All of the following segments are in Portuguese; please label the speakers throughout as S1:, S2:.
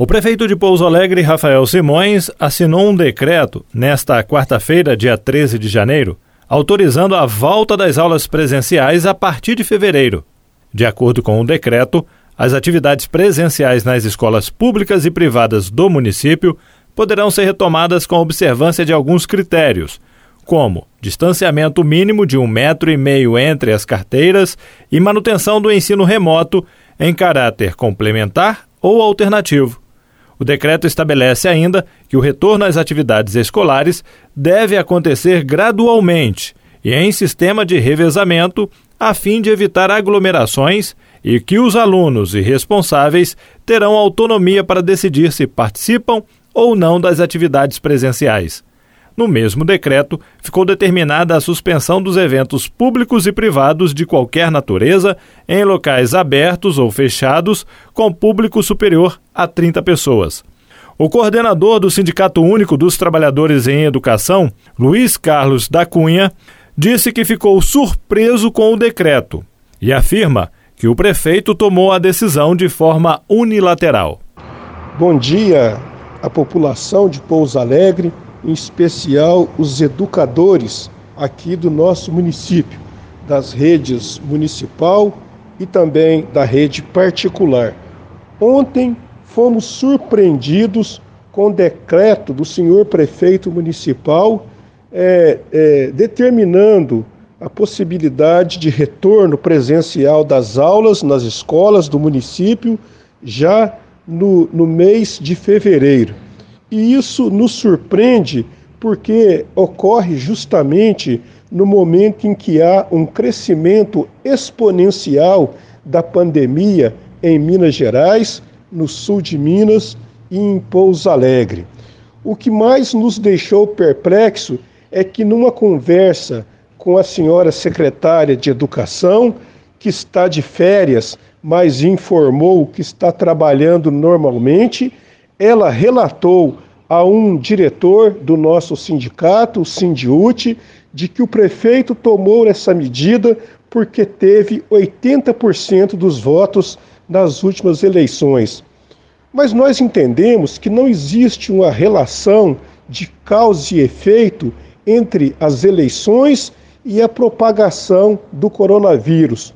S1: O prefeito de Pouso Alegre, Rafael Simões, assinou um decreto nesta quarta-feira, dia 13 de janeiro, autorizando a volta das aulas presenciais a partir de fevereiro. De acordo com o decreto, as atividades presenciais nas escolas públicas e privadas do município poderão ser retomadas com observância de alguns critérios, como distanciamento mínimo de um metro e meio entre as carteiras e manutenção do ensino remoto em caráter complementar ou alternativo. O decreto estabelece ainda que o retorno às atividades escolares deve acontecer gradualmente e em sistema de revezamento, a fim de evitar aglomerações e que os alunos e responsáveis terão autonomia para decidir se participam ou não das atividades presenciais. No mesmo decreto, ficou determinada a suspensão dos eventos públicos e privados de qualquer natureza em locais abertos ou fechados com público superior a 30 pessoas. O coordenador do Sindicato Único dos Trabalhadores em Educação, Luiz Carlos da Cunha, disse que ficou surpreso com o decreto e afirma que o prefeito tomou a decisão de forma unilateral.
S2: Bom dia à população de Pouso Alegre em especial os educadores aqui do nosso município, das redes municipal e também da rede particular. Ontem fomos surpreendidos com decreto do senhor prefeito municipal é, é, determinando a possibilidade de retorno presencial das aulas nas escolas do município já no, no mês de fevereiro. E isso nos surpreende porque ocorre justamente no momento em que há um crescimento exponencial da pandemia em Minas Gerais, no sul de Minas e em Pouso Alegre. O que mais nos deixou perplexo é que, numa conversa com a senhora secretária de Educação, que está de férias, mas informou que está trabalhando normalmente, ela relatou a um diretor do nosso sindicato, o Sindiute, de que o prefeito tomou essa medida porque teve 80% dos votos nas últimas eleições. Mas nós entendemos que não existe uma relação de causa e efeito entre as eleições e a propagação do coronavírus.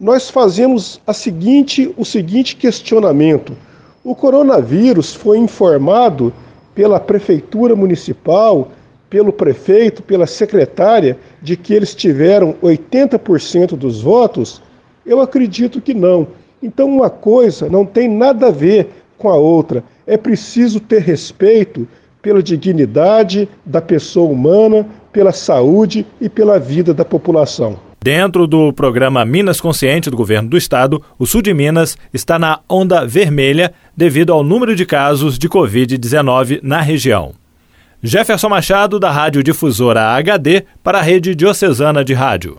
S2: Nós fazemos seguinte, o seguinte questionamento: o coronavírus foi informado pela prefeitura municipal, pelo prefeito, pela secretária, de que eles tiveram 80% dos votos? Eu acredito que não. Então, uma coisa não tem nada a ver com a outra. É preciso ter respeito pela dignidade da pessoa humana, pela saúde e pela vida da população.
S1: Dentro do programa Minas Consciente do governo do estado, o sul de Minas está na onda vermelha devido ao número de casos de Covid-19 na região. Jefferson Machado, da Rádio Difusora HD, para a Rede Diocesana de Rádio.